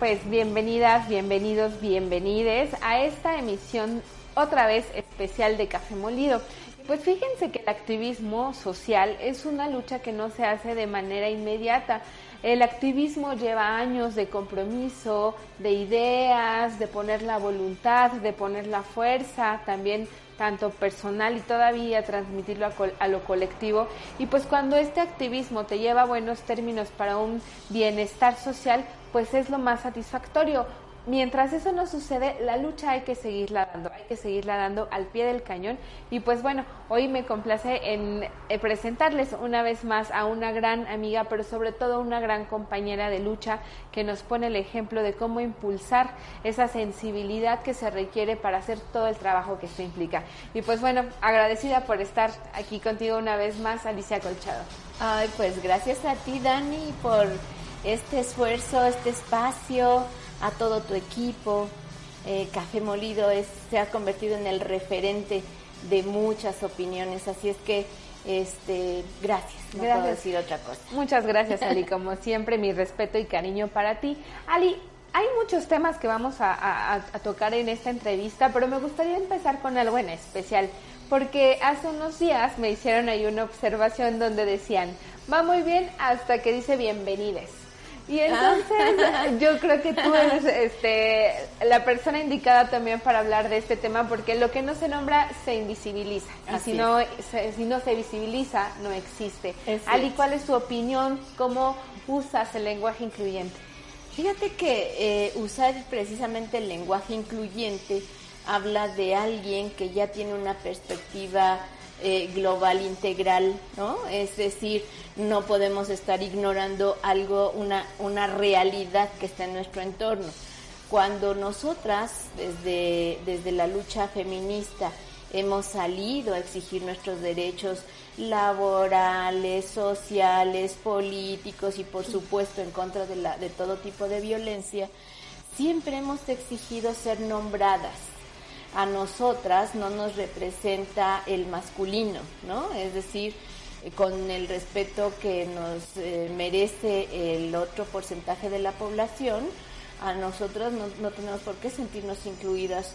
Pues bienvenidas, bienvenidos, bienvenides a esta emisión otra vez especial de Café Molido. Pues fíjense que el activismo social es una lucha que no se hace de manera inmediata. El activismo lleva años de compromiso, de ideas, de poner la voluntad, de poner la fuerza, también tanto personal y todavía transmitirlo a, a, lo colectivo. Y pues cuando este activismo te lleva a buenos términos para un bienestar social, pues es lo más satisfactorio mientras eso no sucede, la lucha hay que seguirla dando, hay que seguirla dando al pie del cañón. Y pues bueno, hoy me complace en eh, presentarles una vez más a una gran amiga, pero sobre todo una gran compañera de lucha que nos pone el ejemplo de cómo impulsar esa sensibilidad que se requiere para hacer todo el trabajo que esto implica. Y pues bueno, agradecida por estar aquí contigo una vez más, Alicia Colchado. Ay, pues gracias a ti, Dani, por este esfuerzo, este espacio a todo tu equipo. Eh, Café Molido es, se ha convertido en el referente de muchas opiniones, así es que este, gracias, no gracias. puedo decir otra cosa. Muchas gracias, Ali, como siempre, mi respeto y cariño para ti. Ali, hay muchos temas que vamos a, a, tocar en esta entrevista, pero me gustaría empezar con algo en especial, porque hace unos días me hicieron ahí una observación donde decían, va muy bien hasta que dice bienvenides. Y entonces yo creo que tú eres este, la persona indicada también para hablar de este tema porque lo que no se nombra se invisibiliza y si no, se, si no se visibiliza no existe. Ali, ¿cuál es tu opinión? ¿Cómo usas el lenguaje incluyente? Fíjate que eh, usar precisamente el lenguaje incluyente habla de alguien que ya tiene una perspectiva eh, global integral, ¿no? Es decir, no podemos estar ignorando algo, una, una realidad que está en nuestro entorno. Cuando nosotras, desde, desde la lucha feminista, hemos salido a exigir nuestros derechos laborales, sociales, políticos y por supuesto en contra de, la, de todo tipo de violencia, siempre hemos exigido ser nombradas a nosotras no nos representa el masculino, ¿no? Es decir, eh, con el respeto que nos eh, merece el otro porcentaje de la población, a nosotros no, tenemos por qué sentirnos incluidas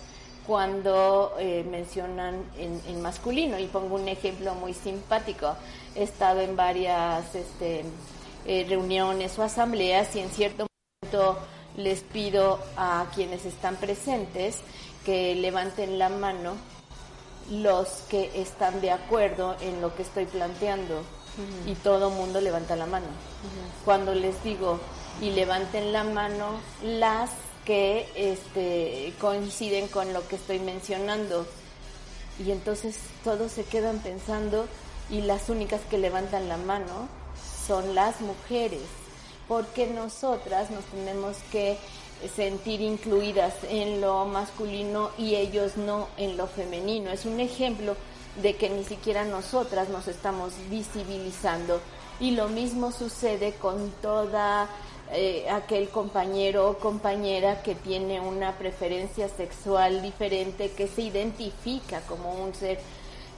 cuando eh, mencionan en, masculino. Y pongo un ejemplo muy simpático. He estado en varias este, reuniones o asambleas y en cierto momento les pido a quienes están presentes que levanten la mano los que están de acuerdo en lo que estoy planteando. Y todo mundo levanta la mano. Cuando les digo y levanten la mano las que este, coinciden con lo que estoy mencionando. Y entonces todos se quedan pensando y las únicas que levantan la mano son las mujeres. Porque nosotras nos tenemos que sentir incluidas en lo masculino y ellos no en lo femenino. Es un ejemplo de que ni siquiera nosotras nos estamos visibilizando. Y lo mismo sucede con toda eh, aquel compañero o compañera que tiene una preferencia sexual diferente, que se identifica como un ser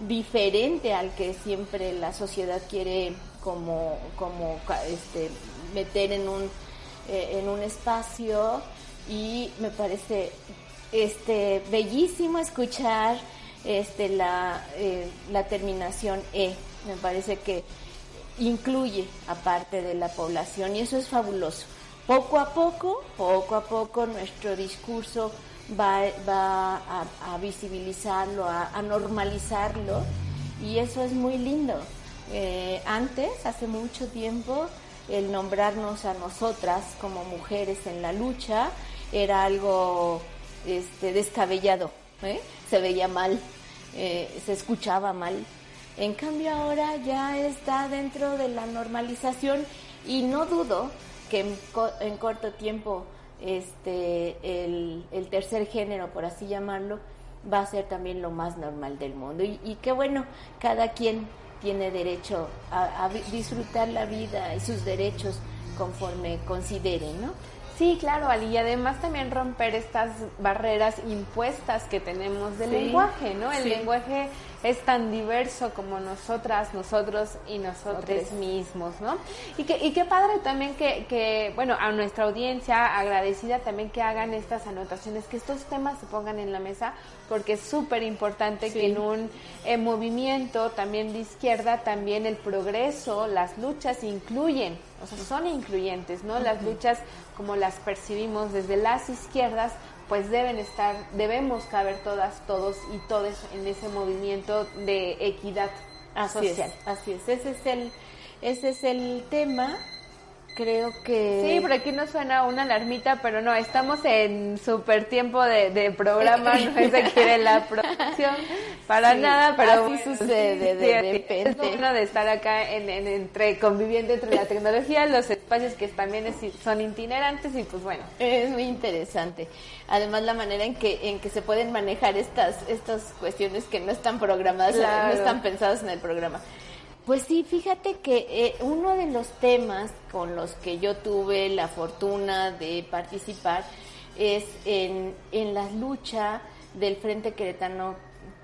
diferente al que siempre la sociedad quiere como, como este, meter en un eh, en un espacio y me parece este bellísimo escuchar este la, eh, la terminación E. Me parece que incluye a parte de la población y eso es fabuloso. Poco a poco, poco a poco nuestro discurso va, va a, visibilizarlo, a, normalizarlo y eso es muy lindo. Eh, antes, hace mucho tiempo, el nombrarnos a nosotras como mujeres en la lucha era algo este, descabellado, ¿eh? se veía mal, eh, se escuchaba mal. En cambio ahora ya está dentro de la normalización y no dudo que en, corto tiempo este, el, tercer género, por así llamarlo, va a ser también lo más normal del mundo. Y, y qué bueno, cada quien tiene derecho a, disfrutar la vida y sus derechos conforme considere, ¿no? Sí, claro, Ali, y además también romper estas barreras impuestas que tenemos del lenguaje, ¿no? El lenguaje es tan diverso como nosotras, nosotros y nosotros mismos, ¿no? Y, que, y qué padre también que, que, bueno, a nuestra audiencia agradecida también que hagan estas anotaciones, que estos temas se pongan en la mesa, porque es súper importante que en un eh, movimiento también de izquierda, también el progreso, las luchas incluyen, o sea, son incluyentes, ¿no? Las luchas como las percibimos desde las izquierdas, pues deben estar, debemos caber todas, todos y todes en ese movimiento de equidad social. así es, ese es el, ese es el tema creo que... Sí, por aquí nos suena una alarmita, pero no, estamos en súper tiempo de, programa, no se quiere la producción para nada, pero así sucede de repente. Es bueno de estar acá en, entre conviviendo entre la tecnología, los espacios que también son itinerantes y pues bueno. Es muy interesante. Además la manera en que en que se pueden manejar estas estas cuestiones que no están programadas, no están pensadas en el programa. Pues sí, fíjate que eh, uno de los temas con los que yo tuve la fortuna de participar es en, en la lucha del Frente Queretano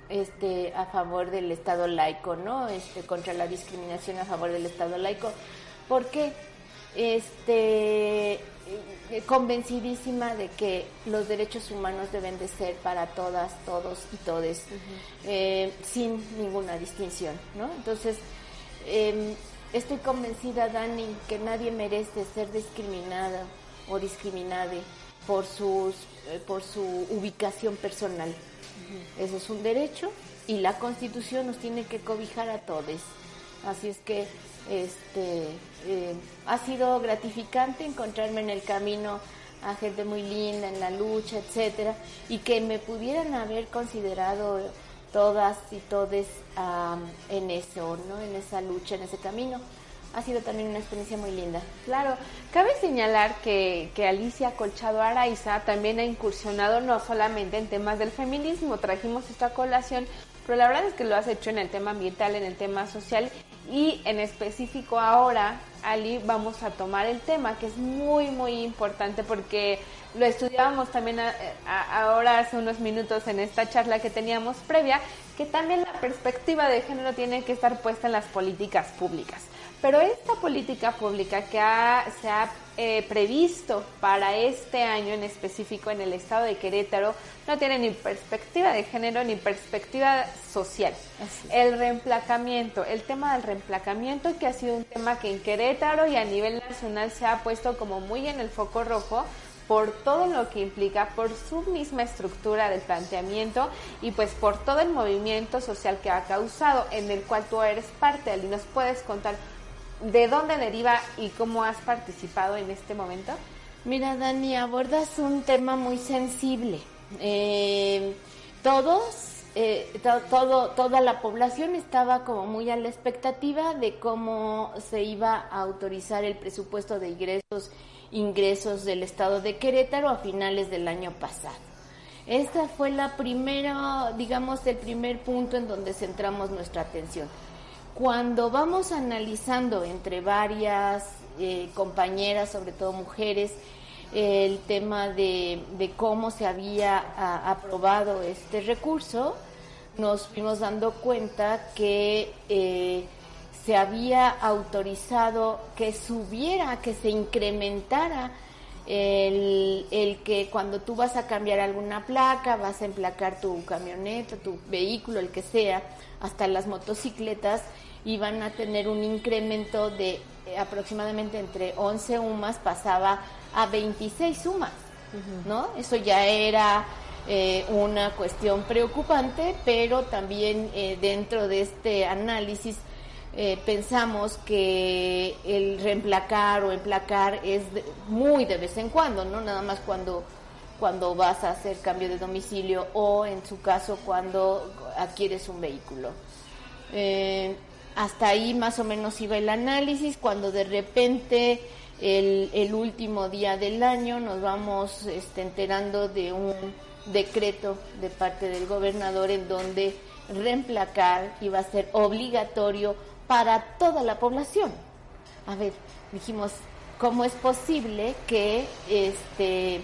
este, a favor del Estado laico, ¿no? Este, contra la discriminación a favor del Estado laico. ¿Por qué? Este, eh, convencidísima de que los derechos humanos deben de ser para todas, todos y todes, eh, sin ninguna distinción, ¿no? Entonces, eh, estoy convencida, Dani, que nadie merece ser discriminada o discriminada por, sus, eh, por su ubicación personal. Eso es un derecho y la Constitución nos tiene que cobijar a todos. Así es que este eh, ha sido gratificante encontrarme en el camino a gente muy linda en la lucha, etcétera, y que me pudieran haber considerado todas y todes en eso, ¿no? En esa lucha, en ese camino. Ha sido también una experiencia muy linda. Claro, cabe señalar que, que Alicia Colchado Araiza también ha incursionado no solamente en temas del feminismo, trajimos esta colación, pero la verdad es que lo has hecho en el tema ambiental, en el tema social y en específico ahora, Ali, vamos a tomar el tema que es muy, muy importante porque lo estudiábamos también ahora hace unos minutos en esta charla que teníamos previa, que también la perspectiva de género tiene que estar puesta en las políticas públicas. Pero esta política pública que se ha eh, previsto para este año en específico en el estado de Querétaro no tiene ni perspectiva de género ni perspectiva social. El reemplacamiento, el tema del reemplacamiento que ha sido un tema que en Querétaro y a nivel nacional se ha puesto como muy en el foco rojo por todo lo que implica, por su misma estructura del planteamiento y pues por todo el movimiento social que ha causado, en el cual tú eres parte, ¿Y ¿Nos puedes contar de dónde deriva y cómo has participado en este momento? Mira, Dani, abordas un tema muy sensible. Eh, todos eh, todo, toda la población estaba como muy a la expectativa de cómo se iba a autorizar el presupuesto de ingresos ingresos del estado de Querétaro a finales del año pasado. Esta fue la primera, digamos, el primer punto en donde centramos nuestra atención. Cuando vamos analizando entre varias eh, compañeras, sobre todo mujeres, el tema de, cómo se había aprobado este recurso, nos fuimos dando cuenta que eh, se había autorizado que subiera, que se incrementara el, el, que cuando tú vas a cambiar alguna placa, vas a emplacar tu camioneta, tu vehículo, el que sea, hasta las motocicletas, iban a tener un incremento de eh, aproximadamente entre 11 UMAS, pasaba a 26 UMAS, ¿no? Eso ya era eh, una cuestión preocupante, pero también eh, dentro de este análisis eh, pensamos que el reemplacar o emplacar es muy de vez en cuando, no nada más cuando cuando vas a hacer cambio de domicilio o en su caso cuando adquieres un vehículo. Hasta ahí más o menos iba el análisis, cuando de repente el, último día del año nos vamos este, enterando de un decreto de parte del gobernador en donde reemplacar iba a ser obligatorio para toda la población. A ver, dijimos, ¿cómo es posible que este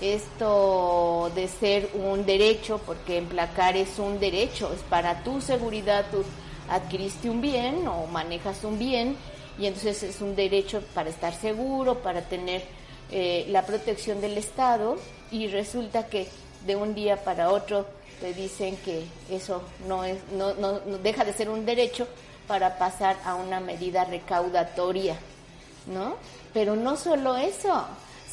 esto de ser un derecho, porque emplacar es un derecho, es para tu seguridad, tú adquiriste un bien o manejas un bien y entonces es un derecho para estar seguro, para tener eh, la protección del Estado y resulta que de un día para otro te dicen que eso no, es, no, no, deja de ser un derecho para pasar a una medida recaudatoria, ¿no? Pero no solo eso,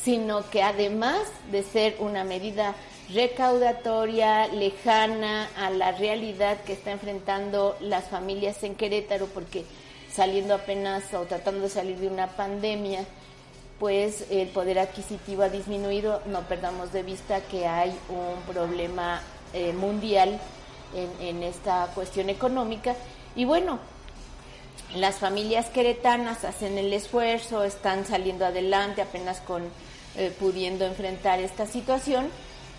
sino que además de ser una medida recaudatoria, lejana a la realidad que está enfrentando las familias en Querétaro, porque saliendo apenas o tratando de salir de una pandemia, pues el poder adquisitivo ha disminuido. No perdamos de vista que hay un problema eh, mundial en, esta cuestión económica. Y bueno, las familias queretanas hacen el esfuerzo, están saliendo adelante apenas con eh, pudiendo enfrentar esta situación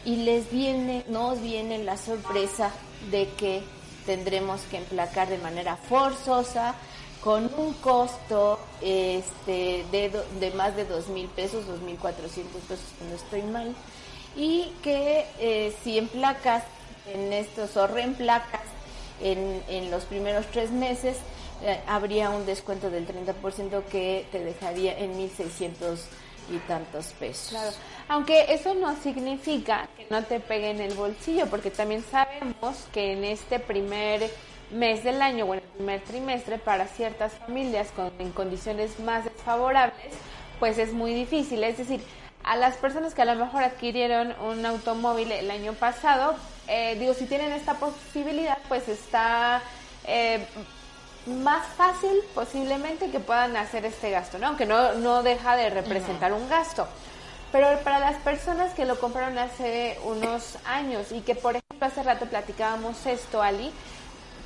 y les viene, nos viene la sorpresa de que tendremos que emplacar de manera forzosa con un costo este, de, de más de dos mil pesos, dos mil cuatrocientos pesos, no estoy mal, y que eh, si emplacas en estos o reemplacas en, en los primeros tres meses, eh, habría un descuento del 30% que te dejaría en 1.600 y tantos pesos. Claro. Aunque eso no significa que no te pegue en el bolsillo, porque también sabemos que en este primer mes del año o en el primer trimestre, para ciertas familias con, en condiciones más desfavorables, pues es muy difícil. Es decir, a las personas que a lo mejor adquirieron un automóvil el año pasado, eh, digo, si tienen esta posibilidad, pues está eh, más fácil posiblemente que puedan hacer este gasto, ¿no? Aunque no, no deja de representar un gasto. Pero para las personas que lo compraron hace unos años y que, por ejemplo, hace rato platicábamos esto, Ali,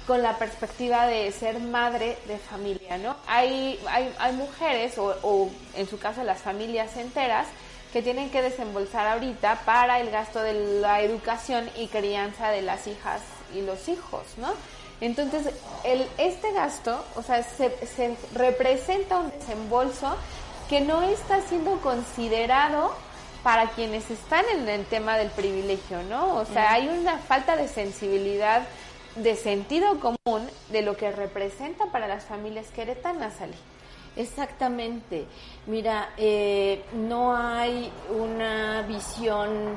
con la perspectiva de ser madre de familia, ¿no? Hay, hay, hay mujeres, o, o en su caso las familias enteras, que tienen que desembolsar ahorita para el gasto de la educación y crianza de las hijas y los hijos, ¿no? Entonces, el, este gasto, o sea, se, se representa un desembolso que no está siendo considerado para quienes están en el tema del privilegio, ¿no? O sea, hay una falta de sensibilidad, de sentido común de lo que representa para las familias queretanas, Ali. Exactamente. Mira, eh, no hay una visión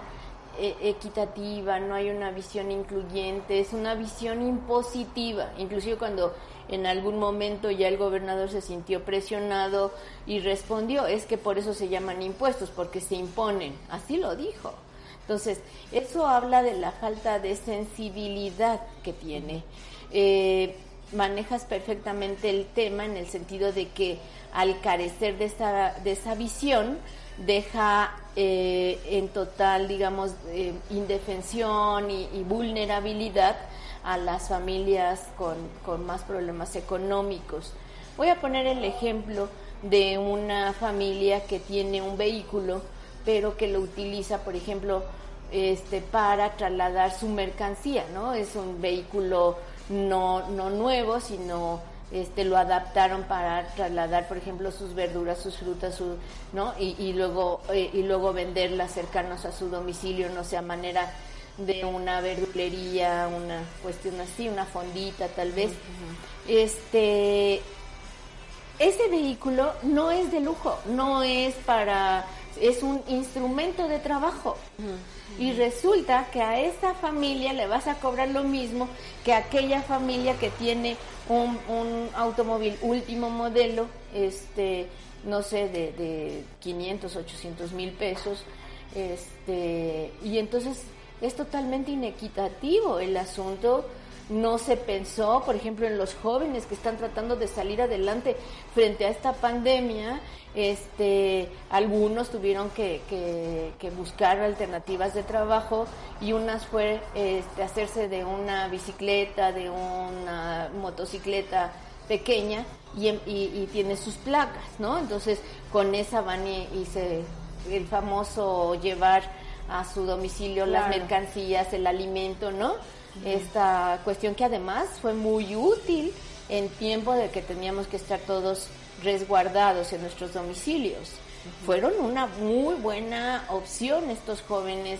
equitativa, no hay una visión incluyente, es una visión impositiva. Inclusive cuando en algún momento ya el gobernador se sintió presionado y respondió, es que por eso se llaman impuestos, porque se imponen. Así lo dijo. Entonces, eso habla de la falta de sensibilidad que tiene. Eh, manejas perfectamente el tema en el sentido de que al carecer de esa, de esa visión, deja eh, en total, digamos, eh, indefensión y, vulnerabilidad a las familias con, con, más problemas económicos. Voy a poner el ejemplo de una familia que tiene un vehículo, pero que lo utiliza, por ejemplo, este, para trasladar su mercancía, ¿no? Es un vehículo no, no nuevo, sino este, lo adaptaron para trasladar, por ejemplo, sus verduras, sus frutas, su, ¿no? Y, luego, eh, y luego venderlas cercanos a su domicilio, no sé, a manera de una verdulería, una cuestión así, una fondita tal vez. Este, ese vehículo no es de lujo, no es para, es un instrumento de trabajo. Y resulta que a esta familia le vas a cobrar lo mismo que a aquella familia que tiene un, un automóvil último modelo, este, no sé, de, de 500, 800 mil pesos. Este, y entonces es totalmente inequitativo el asunto no se pensó, por ejemplo, en los jóvenes que están tratando de salir adelante frente a esta pandemia. Este, algunos tuvieron que, que, buscar alternativas de trabajo y unas fue este, hacerse de una bicicleta, de una motocicleta pequeña y, y, tiene sus placas, ¿no? Entonces con esa van y, y se, el famoso llevar a su domicilio las mercancías, el alimento, ¿no? Esta cuestión que además fue muy útil en tiempo de que teníamos que estar todos resguardados en nuestros domicilios. fueron una muy buena opción estos jóvenes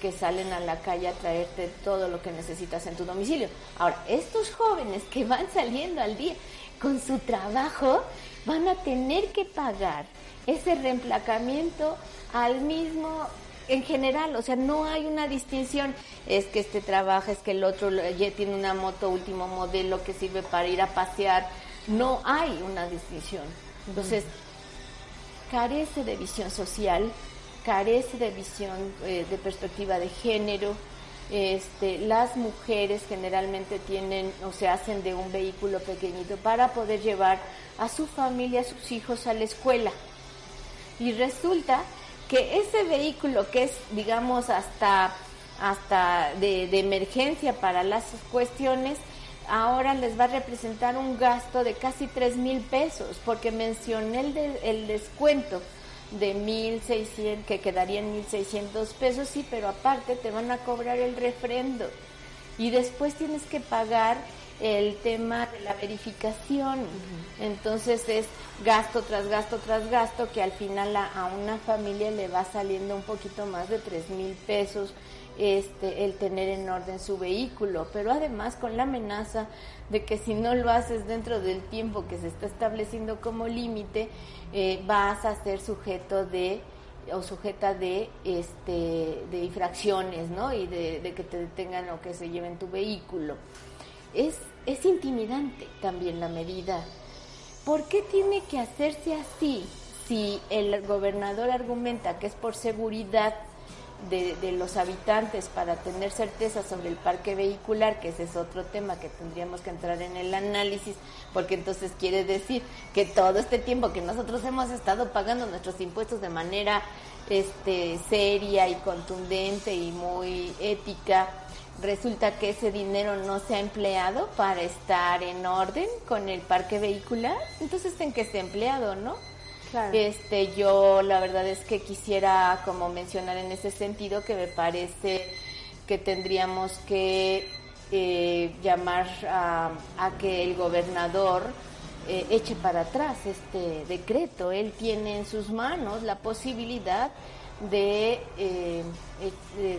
que salen a la calle a traerte todo lo que necesitas en tu domicilio. Ahora, estos jóvenes que van saliendo al día con su trabajo van a tener que pagar ese reemplacamiento al mismo en general, o sea, no hay una distinción, es que este trabaja, es que el otro ya tiene una moto último modelo que sirve para ir a pasear, no hay una distinción. Entonces, carece de visión social, carece de visión eh, de perspectiva de género. Este, las mujeres generalmente tienen o se hacen de un vehículo pequeñito para poder llevar a su familia, a sus hijos a la escuela. Y resulta que ese vehículo que es, digamos, hasta, hasta de, emergencia para las cuestiones, ahora les va a representar un gasto de casi tres mil pesos, porque mencioné el, el descuento de 1.600, que quedaría en 1.600 pesos, sí, pero aparte te van a cobrar el refrendo. Y después tienes que pagar el tema de la verificación. Entonces es gasto tras gasto tras gasto que al final a, una familia le va saliendo un poquito más de tres mil pesos este, el tener en orden su vehículo, pero además con la amenaza de que si no lo haces dentro del tiempo que se está estableciendo como límite, eh, vas a ser sujeto de o sujeta de este de infracciones, ¿no? Y de, que te detengan o que se lleven tu vehículo. Es, es intimidante también la medida. ¿Por qué tiene que hacerse así? Si el gobernador argumenta que es por seguridad de, los habitantes para tener certeza sobre el parque vehicular, que ese es otro tema que tendríamos que entrar en el análisis, porque entonces quiere decir que todo este tiempo que nosotros hemos estado pagando nuestros impuestos de manera este, seria y contundente y muy ética, resulta que ese dinero no se ha empleado para estar en orden con el parque vehicular, entonces en qué está empleado, ¿no? Este, yo la verdad es que quisiera como mencionar en ese sentido que me parece que tendríamos que eh, llamar a, que el gobernador eh, eche para atrás este decreto. Él tiene en sus manos la posibilidad de, eh,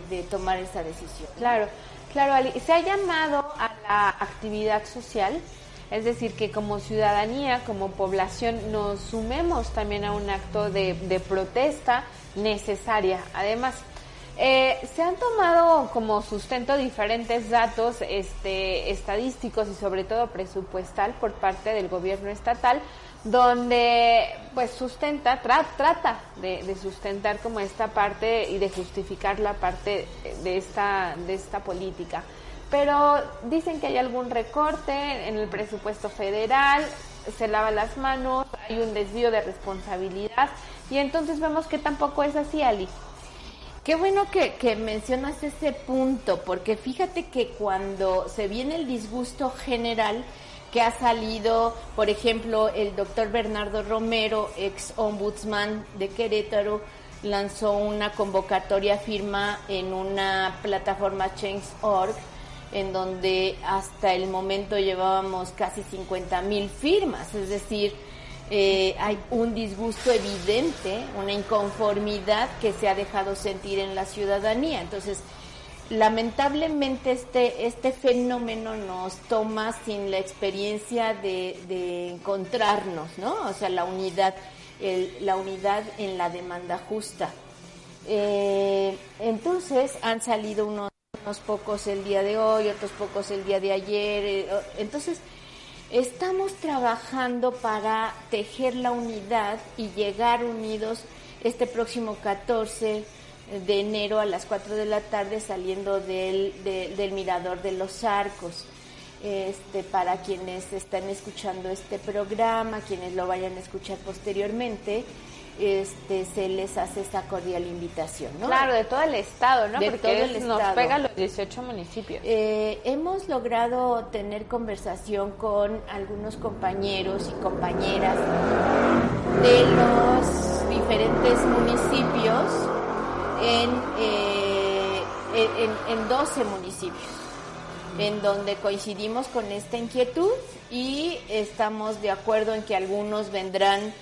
de, tomar esa decisión. Claro, claro. Se ha llamado a la actividad social es decir, que como ciudadanía, como población, nos sumemos también a un acto de, protesta necesaria. Además, eh, se han tomado como sustento diferentes datos este, estadísticos y sobre todo presupuestal por parte del gobierno estatal, donde pues sustenta, trata de, sustentar como esta parte y de justificar la parte de esta, de esta política pero dicen que hay algún recorte en el presupuesto federal, se lava las manos, hay un desvío de responsabilidad y entonces vemos que tampoco es así, Ali. Qué bueno que, mencionas ese punto, porque fíjate que cuando se viene el disgusto general que ha salido, por ejemplo, el doctor Bernardo Romero, ex ombudsman de Querétaro, lanzó una convocatoria firma en una plataforma Change.org en donde hasta el momento llevábamos casi 50 mil firmas, es decir, eh, hay un disgusto evidente, una inconformidad que se ha dejado sentir en la ciudadanía. Entonces, lamentablemente este, este fenómeno nos toma sin la experiencia de, encontrarnos, ¿no? O sea, la unidad, la unidad en la demanda justa. Eh, entonces han salido unos unos pocos el día de hoy, otros pocos el día de ayer. Eh, entonces, estamos trabajando para tejer la unidad y llegar unidos este próximo 14 de enero a las 4 de la tarde saliendo del, del Mirador de los Arcos. Este, para quienes están escuchando este programa, quienes lo vayan a escuchar posteriormente, este, se les hace esta cordial invitación, ¿no? Claro, de todo el estado, ¿no? De todo el nos pega los 18 municipios. Eh, hemos logrado tener conversación con algunos compañeros y compañeras de los diferentes municipios en, eh, en, en 12 municipios en donde coincidimos con esta inquietud y estamos de acuerdo en que algunos vendrán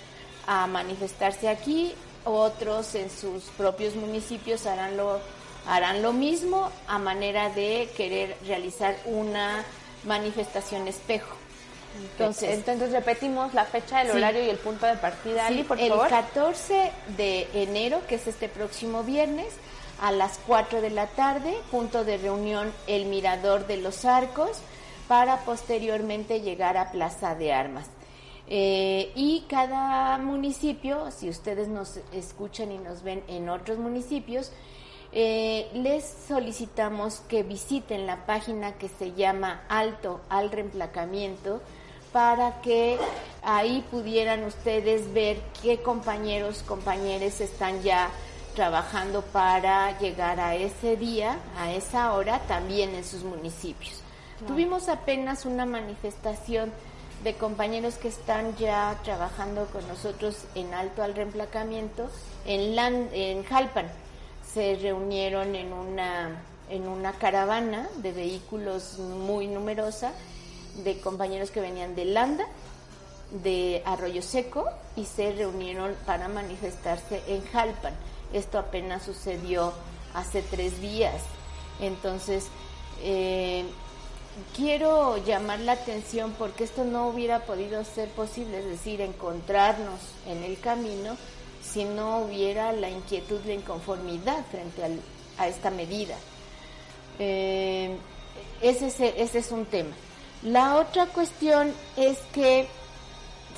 a manifestarse aquí, otros en sus propios municipios harán lo, harán lo mismo a manera de querer realizar una manifestación espejo. Entonces, entonces repetimos la fecha, el horario y el punto de partida. Sí, por el favor. 14 de enero, que es este próximo viernes, a las 4 de la tarde, punto de reunión El Mirador de los Arcos, para posteriormente llegar a Plaza de Armas. Eh, y cada municipio, si ustedes nos escuchan y nos ven en otros municipios, eh, les solicitamos que visiten la página que se llama Alto al Reemplacamiento para que ahí pudieran ustedes ver qué compañeros, compañeros están ya trabajando para llegar a ese día, a esa hora, también en sus municipios. Tuvimos apenas una manifestación de compañeros que están ya trabajando con nosotros en alto al reemplacamiento en, en Jalpan. Se reunieron en una, en una caravana de vehículos muy numerosa de compañeros que venían de Landa, de Arroyo Seco y se reunieron para manifestarse en Jalpan. Esto apenas sucedió hace tres días. Entonces, eh, quiero llamar la atención porque esto no hubiera podido ser posible, es decir, encontrarnos en el camino si no hubiera la inquietud, la inconformidad frente a esta medida. Eh, ese, es, ese es un tema. La otra cuestión es que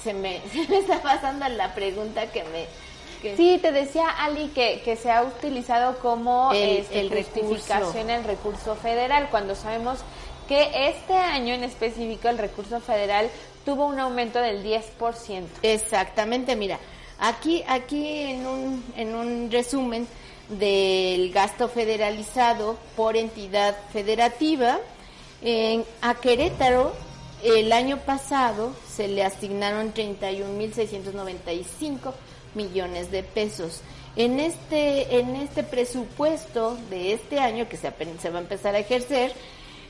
se me, se me está pasando la pregunta que me... sí, te decía Ali que, que se ha utilizado como el, este, el justificación el recurso federal, cuando sabemos que este año en específico el recurso federal tuvo un aumento del 10%. Exactamente, mira, aquí, aquí en un, en un resumen del gasto federalizado por entidad federativa, en, a Querétaro el año pasado se le asignaron 31.695 millones de pesos. En este, en este presupuesto de este año, que se, se va a empezar a ejercer,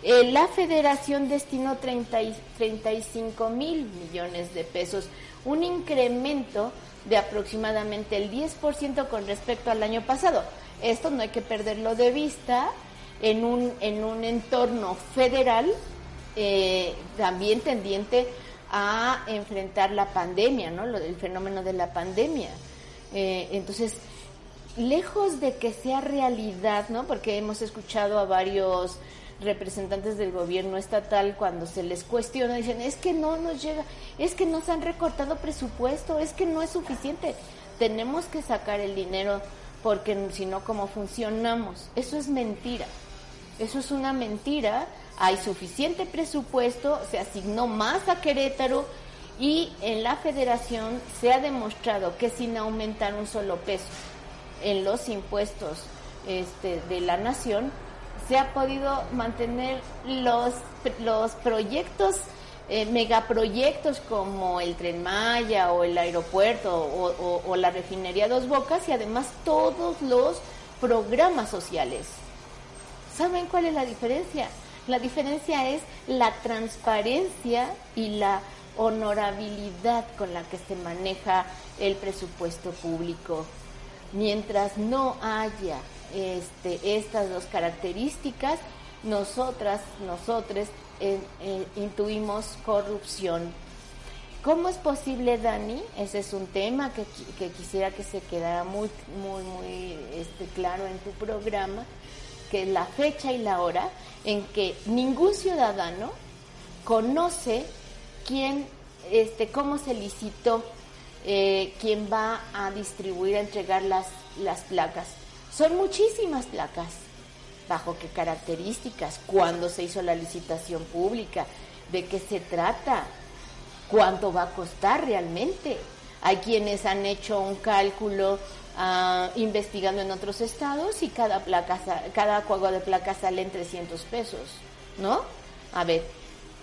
eh, la federación destinó 30 y, 35 mil millones de pesos, un incremento de aproximadamente el 10% con respecto al año pasado. Esto no hay que perderlo de vista en un, en un entorno federal eh, también tendiente a enfrentar la pandemia, ¿no? Lo, el fenómeno de la pandemia. Eh, entonces, lejos de que sea realidad, ¿no? Porque hemos escuchado a varios representantes del gobierno estatal cuando se les cuestiona dicen es que no nos llega, es que nos han recortado presupuesto, es que no es suficiente, tenemos que sacar el dinero porque si no, ¿cómo funcionamos? Eso es mentira, eso es una mentira, hay suficiente presupuesto, se asignó más a Querétaro y en la federación se ha demostrado que sin aumentar un solo peso en los impuestos este, de la nación, se ha podido mantener los, los proyectos, eh, megaproyectos como el Tren Maya o el aeropuerto o, la refinería Dos Bocas y además todos los programas sociales. ¿Saben cuál es la diferencia? La diferencia es la transparencia y la honorabilidad con la que se maneja el presupuesto público. Mientras no haya este, estas dos características, nosotras, nosotres eh, eh, intuimos corrupción. ¿Cómo es posible, Dani? Ese es un tema que, quisiera que se quedara muy, muy, muy este, claro en tu programa, que es la fecha y la hora en que ningún ciudadano conoce quién, este, cómo se licitó, eh, quién va a distribuir, a entregar las, las placas. Son muchísimas placas. ¿Bajo qué características? ¿Cuándo se hizo la licitación pública? ¿De qué se trata? ¿Cuánto va a costar realmente? Hay quienes han hecho un cálculo ah, investigando en otros estados y cada placa, cada juego de placas sale en 300 pesos, ¿no? A ver,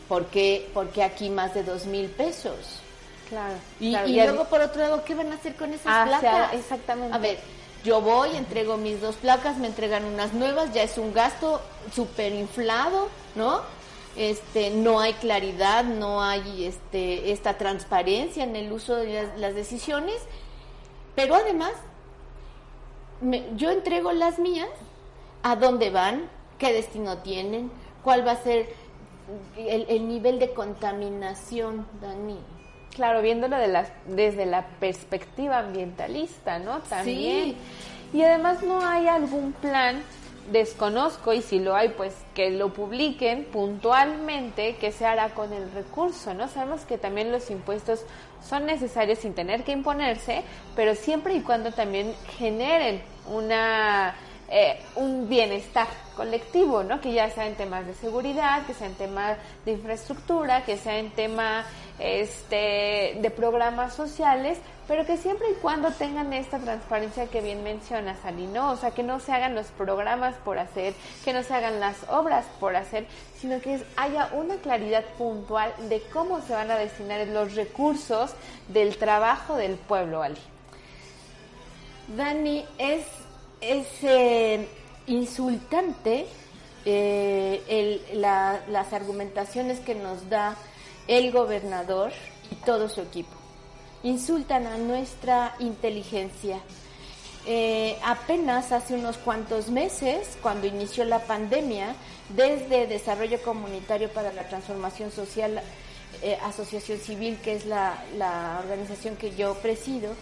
¿por qué, por qué aquí más de dos mil pesos? Claro. Y, luego, por otro lado, ¿qué van a hacer con esas ah, placas? exactamente. A ver, yo voy, entrego mis dos placas, me entregan unas nuevas, ya es un gasto súper inflado, ¿no? este, no hay claridad, no hay este, esta transparencia en el uso de las, decisiones, pero además yo entrego las mías, a dónde van, qué destino tienen, cuál va a ser el, nivel de contaminación, Dani. Claro, viéndolo de las, desde la perspectiva ambientalista, ¿no? También. Sí. Y además no hay algún plan desconozco y si lo hay, pues que lo publiquen puntualmente qué se hará con el recurso, ¿no? Sabemos que también los impuestos son necesarios sin tener que imponerse, pero siempre y cuando también generen una eh, un bienestar colectivo, ¿no? Que ya sea en temas de seguridad, que sea en temas de infraestructura, que sea en temas este, de programas sociales, pero que siempre y cuando tengan esta transparencia que bien mencionas, Ali, ¿no? O sea, que no se hagan los programas por hacer, que no se hagan las obras por hacer, sino que haya una claridad puntual de cómo se van a destinar los recursos del trabajo del pueblo, Ali. Dani, es eh, insultante eh, las argumentaciones que nos da el gobernador y todo su equipo. Insultan a nuestra inteligencia. Eh, apenas hace unos cuantos meses, cuando inició la pandemia, desde Desarrollo Comunitario para la Transformación Social, Asociación Civil, que es la organización que yo presido,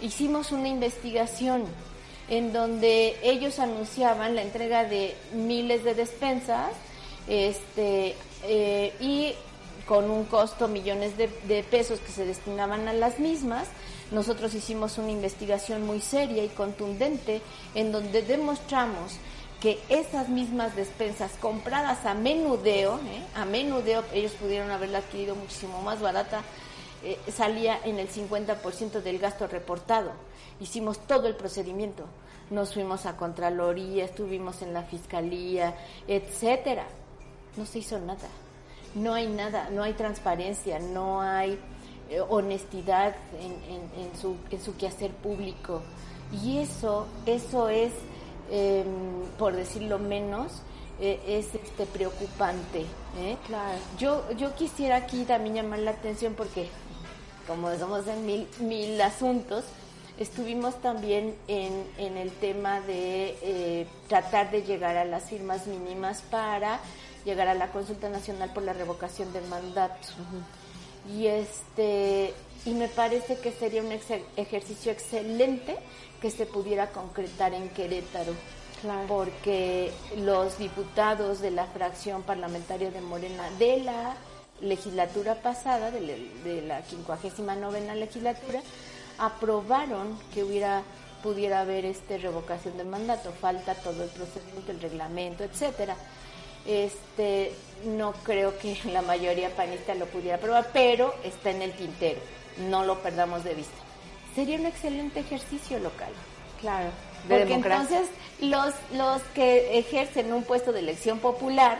hicimos una investigación en donde ellos anunciaban la entrega de miles de despensas este, eh, y con un costo millones de, pesos que se destinaban a las mismas. Nosotros hicimos una investigación muy seria y contundente en donde demostramos que esas mismas despensas compradas a menudeo, ¿eh? a menudeo ellos pudieron haberla adquirido muchísimo más barata, eh, salía en el 50% del gasto reportado hicimos todo el procedimiento. Nos fuimos a Contraloría, estuvimos en la Fiscalía, etcétera. No se hizo nada. No hay nada, no hay transparencia, no hay eh, honestidad en, su, en su quehacer público. Y eso, eso es, em, por decirlo menos, eh, es este preocupante. ¿eh? Claro. Yo, yo quisiera aquí también llamar la atención porque como somos en mil, mil asuntos, Estuvimos también en, en el tema de eh, tratar de llegar a las firmas mínimas para llegar a la consulta nacional por la revocación del mandato. Y este y me parece que sería un ejercicio excelente que se pudiera concretar en Querétaro. Porque los diputados de la fracción parlamentaria de Morena de la legislatura pasada, de, de la 59 legislatura, aprobaron que hubiera pudiera haber este revocación del mandato, falta todo el procedimiento, el reglamento, etcétera. Este, no creo que la mayoría panista lo pudiera aprobar, pero está en el tintero, no lo perdamos de vista. Sería un excelente ejercicio local. Claro, porque entonces los los que ejercen un puesto de elección popular,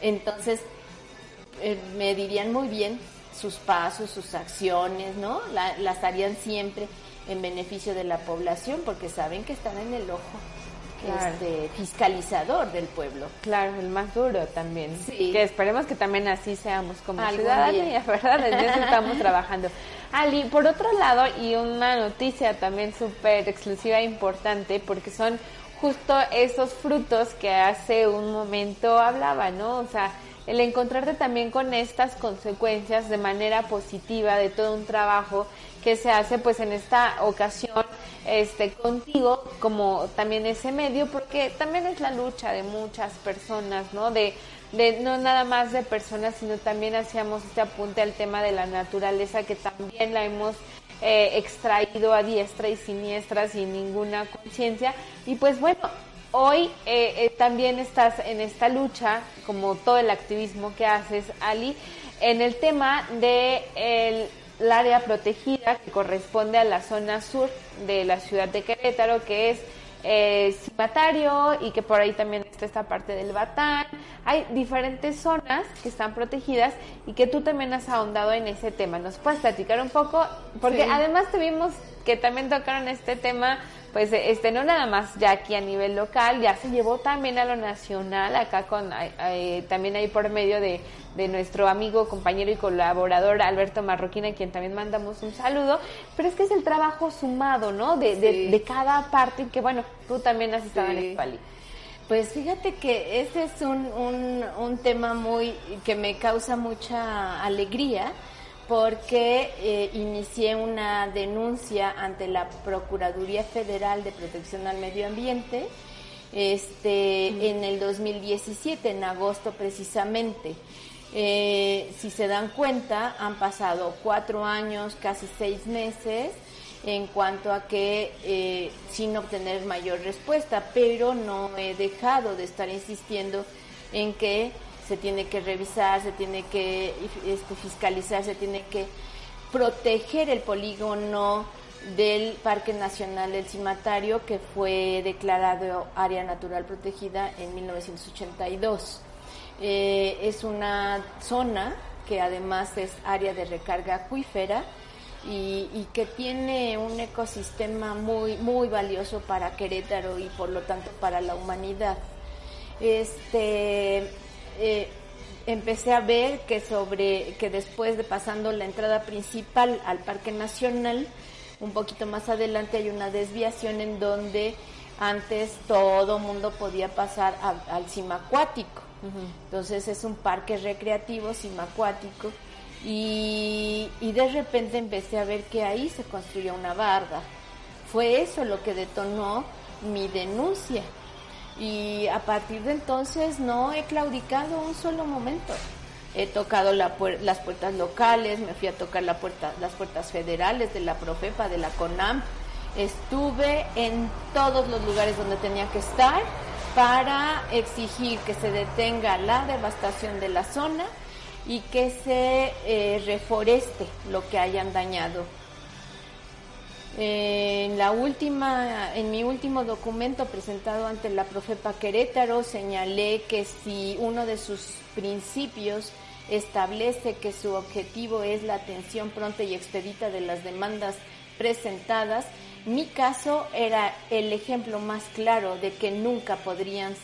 entonces eh, me dirían muy bien sus pasos, sus acciones, ¿no? las harían siempre en beneficio de la población porque saben que están en el ojo este, fiscalizador del pueblo. Claro, el más duro también. Sí. Que esperemos que también así seamos como ciudadanía, ¿verdad? En eso estamos trabajando. Ali, por otro lado, y una noticia también súper exclusiva e importante, porque son justo esos frutos que hace un momento hablaba, ¿no? O sea, el encontrarte también con estas consecuencias de manera positiva de todo un trabajo que se hace pues en esta ocasión este contigo como también ese medio porque también es la lucha de muchas personas, ¿no? De de no nada más de personas, sino también hacíamos este apunte al tema de la naturaleza que también la hemos eh, extraído a diestra y siniestra sin ninguna conciencia y pues bueno, Hoy eh, eh, también estás en esta lucha, como todo el activismo que haces, Ali, en el tema de el, área protegida que corresponde a la zona sur de la ciudad de Querétaro, que es eh, cimatario y que por ahí también está esta parte del Batán. Hay diferentes zonas que están protegidas y que tú también has ahondado en ese tema. ¿Nos puedes platicar un poco? Porque además tuvimos que también tocaron este tema pues este no nada más ya aquí a nivel local, ya se llevó también a lo nacional, acá con eh, también ahí por medio de, de, nuestro amigo, compañero y colaborador Alberto Marroquín, a quien también mandamos un saludo, pero es que es el trabajo sumado, ¿no? De, de, cada parte, que bueno, tú también has estado en el Pali. Pues fíjate que ese es un, un, un tema muy que me causa mucha alegría porque eh, inicié una denuncia ante la Procuraduría Federal de Protección al Medio Ambiente este, en el 2017, en agosto precisamente. Eh, si se dan cuenta, han pasado cuatro años, casi seis meses, en cuanto a que eh, sin obtener mayor respuesta, pero no he dejado de estar insistiendo en que se tiene que revisar, se tiene que este, fiscalizar, se tiene que proteger el polígono del Parque Nacional del Cimatario que fue declarado área natural protegida en 1982. Eh, es una zona que además es área de recarga acuífera y, que tiene un ecosistema muy muy valioso para Querétaro y por lo tanto para la humanidad. Este eh, empecé a ver que sobre que después de pasando la entrada principal al Parque Nacional, un poquito más adelante hay una desviación en donde antes todo mundo podía pasar al Entonces es un parque recreativo cima acuático y, y de repente empecé a ver que ahí se construyó una barda. Fue eso lo que detonó mi denuncia y a partir de entonces no he claudicado un solo momento. He tocado las puertas locales, me fui a tocar la puerta, las puertas federales de la Profepa, de la CONAM. Estuve en todos los lugares donde tenía que estar para exigir que se detenga la devastación de la zona y que se eh, reforeste lo que hayan dañado. En la última, en mi último documento presentado ante la Profepa Querétaro señalé que si uno de sus principios establece que su objetivo es la atención pronta y expedita de las demandas presentadas, mi caso era el ejemplo más claro de que nunca podrían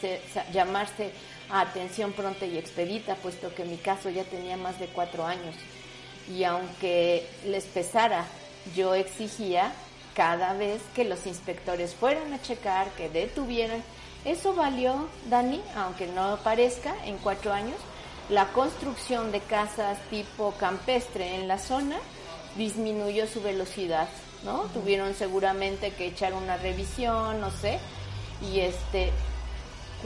llamarse a atención pronta y expedita, puesto que mi caso ya tenía más de cuatro años. Y aunque les pesara yo exigía cada vez que los inspectores fueran a checar, que detuvieran. Eso valió, Dani, aunque no parezca, en cuatro años, la construcción de casas tipo campestre en la zona disminuyó su velocidad, ¿no? Tuvieron seguramente que echar una revisión, no sé, y este,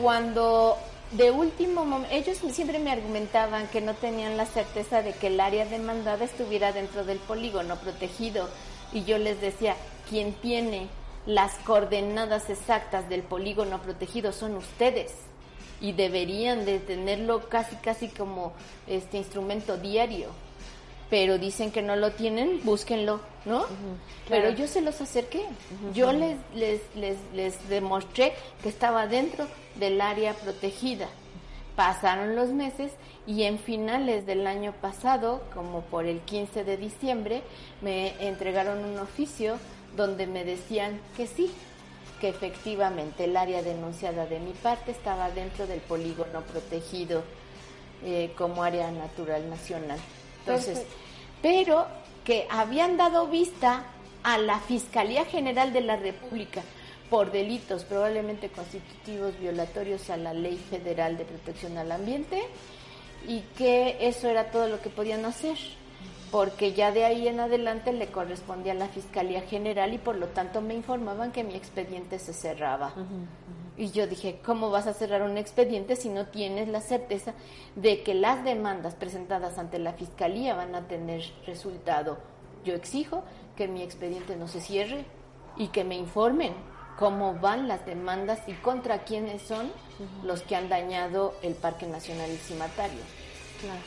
cuando de último momento, ellos siempre me argumentaban que no tenían la certeza de que el área demandada estuviera dentro del polígono protegido. Y yo les decía, quien tiene las coordenadas exactas del polígono protegido son ustedes y deberían de tenerlo casi casi como este instrumento diario pero dicen que no lo tienen, búsquenlo, ¿no? Pero yo se los acerqué, yo les, les, les, les demostré que estaba dentro del área protegida. Pasaron los meses y en finales del año pasado, como por el 15 de diciembre, me entregaron un oficio donde me decían que sí, que efectivamente el área denunciada de mi parte estaba dentro del polígono protegido eh, como área natural nacional. Entonces, pero que habían dado vista a la Fiscalía General de la República por delitos probablemente constitutivos violatorios a la Ley Federal de Protección al Ambiente y que eso era todo lo que podían hacer, porque ya de ahí en adelante le correspondía a la Fiscalía General y por lo tanto me informaban que mi expediente se cerraba. Y yo dije, ¿cómo vas a cerrar un expediente si no tienes la certeza de que las demandas presentadas ante la Fiscalía van a tener resultado? Yo exijo que mi expediente no se cierre y que me informen cómo van las demandas y contra quiénes son los que han dañado el Parque Nacional del Cimatario. Claro.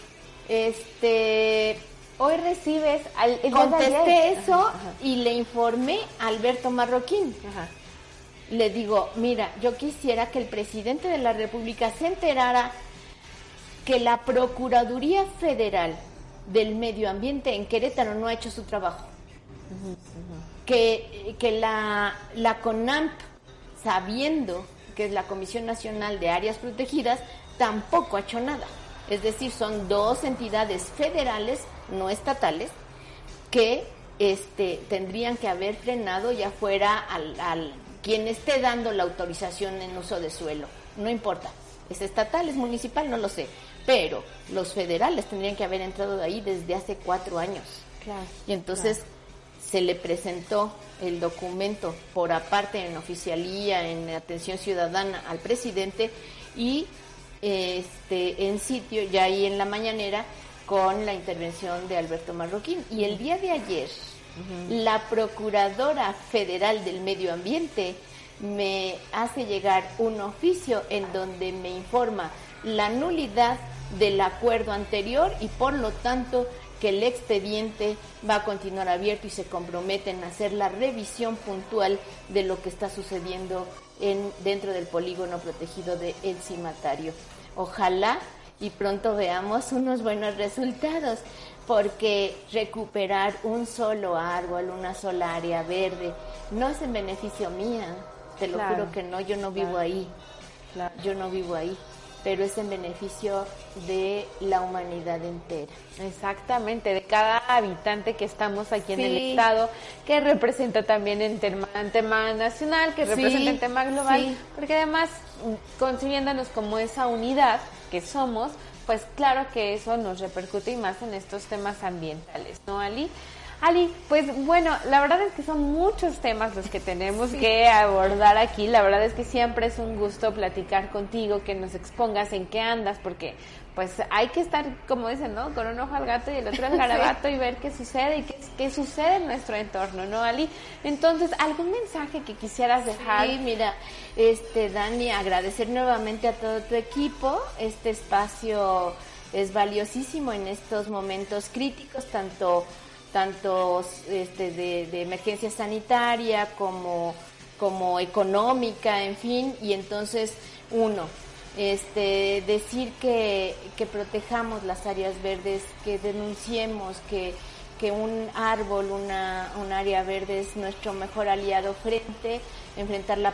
Este, hoy recibes al contesté eso y le informé a Alberto Marroquín. Ajá le digo, mira, yo quisiera que el presidente de la República se enterara que la Procuraduría Federal del Medio Ambiente en Querétaro no ha hecho su trabajo. Que, que la, la CONAMP, sabiendo que es la Comisión Nacional de Áreas Protegidas, tampoco ha hecho nada. Es decir, son dos entidades federales, no estatales, que este, tendrían que haber frenado ya fuera al, al quien esté dando la autorización en uso de suelo. No importa, es estatal, es municipal, no lo sé. Pero los federales tendrían que haber entrado de ahí desde hace cuatro años. y entonces se le presentó el documento por aparte en oficialía, en atención ciudadana al presidente y este en sitio ya ahí en la mañanera con la intervención de Alberto Marroquín. Y el día de ayer, la Procuradora Federal del Medio Ambiente me hace llegar un oficio en donde me informa la nulidad del acuerdo anterior y por lo tanto que el expediente va a continuar abierto y se comprometen a hacer la revisión puntual de lo que está sucediendo en, dentro del polígono protegido de El Cimatario. Ojalá y pronto veamos unos buenos resultados, porque recuperar un solo árbol, una sola área verde, no es en beneficio mía, te lo juro que no, yo no vivo ahí, yo no vivo ahí pero es en beneficio de la humanidad entera. Exactamente, de cada habitante que estamos aquí en el Estado, que representa también en tema, tema nacional, que representa en tema global, porque además, concibiéndonos como esa unidad que somos, pues claro que eso nos repercute y más en estos temas ambientales, ¿no, Ali? Ali, pues bueno, la verdad es que son muchos temas los que tenemos que abordar aquí. La verdad es que siempre es un gusto platicar contigo, que nos expongas en qué andas, porque pues hay que estar, como dicen, ¿no? Con un ojo al gato y el otro al garabato y ver qué sucede y qué, qué, sucede en nuestro entorno, ¿no, Ali? Entonces, ¿algún mensaje que quisieras dejar? Sí, mira, este, Dani, agradecer nuevamente a todo tu equipo. Este espacio es valiosísimo en estos momentos críticos, tanto tanto este, de, emergencia sanitaria como, como económica, en fin, y entonces uno, este, decir que, que protejamos las áreas verdes, que denunciemos que, que un árbol, una, un área verde es nuestro mejor aliado frente a enfrentar la,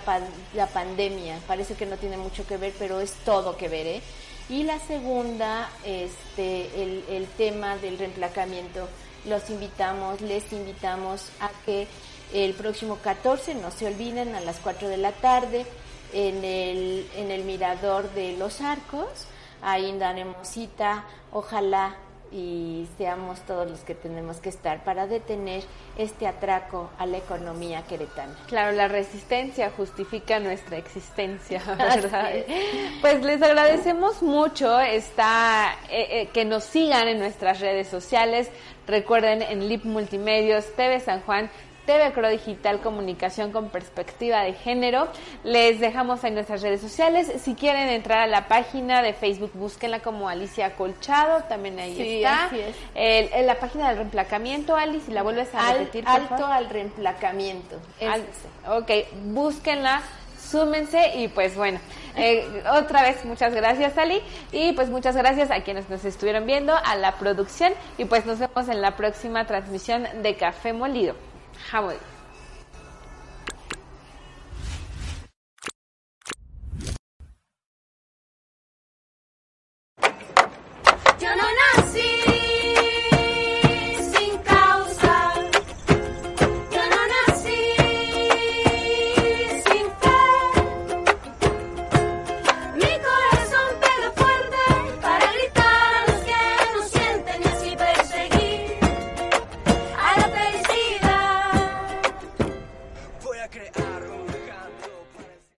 la pandemia. Parece que no tiene mucho que ver, pero es todo que ver, ¿eh? Y la segunda, este, el, el tema del reemplacamiento los invitamos, les invitamos a que el próximo 14, no se olviden, a las 4 de la tarde, en el, en el Mirador de los Arcos, ahí daremos cita, ojalá y seamos todos los que tenemos que estar para detener este atraco a la economía queretana. Claro, la resistencia justifica nuestra existencia, ¿verdad? Pues les agradecemos mucho esta, eh, eh, que nos sigan en nuestras redes sociales. Recuerden en LIP Multimedios, TV San Juan, TV Cro Digital Comunicación con Perspectiva de Género. Les dejamos en nuestras redes sociales. Si quieren entrar a la página de Facebook, búsquenla como Alicia Colchado, también ahí está. en la página del reemplacamiento, Alice, si la vuelves a repetir. alto al reemplacamiento. ok, búsquenla súmense y pues bueno, eh, otra vez muchas gracias Ali y pues muchas gracias a quienes nos estuvieron viendo, a la producción y pues nos vemos en la próxima transmisión de Café Molido. 怕我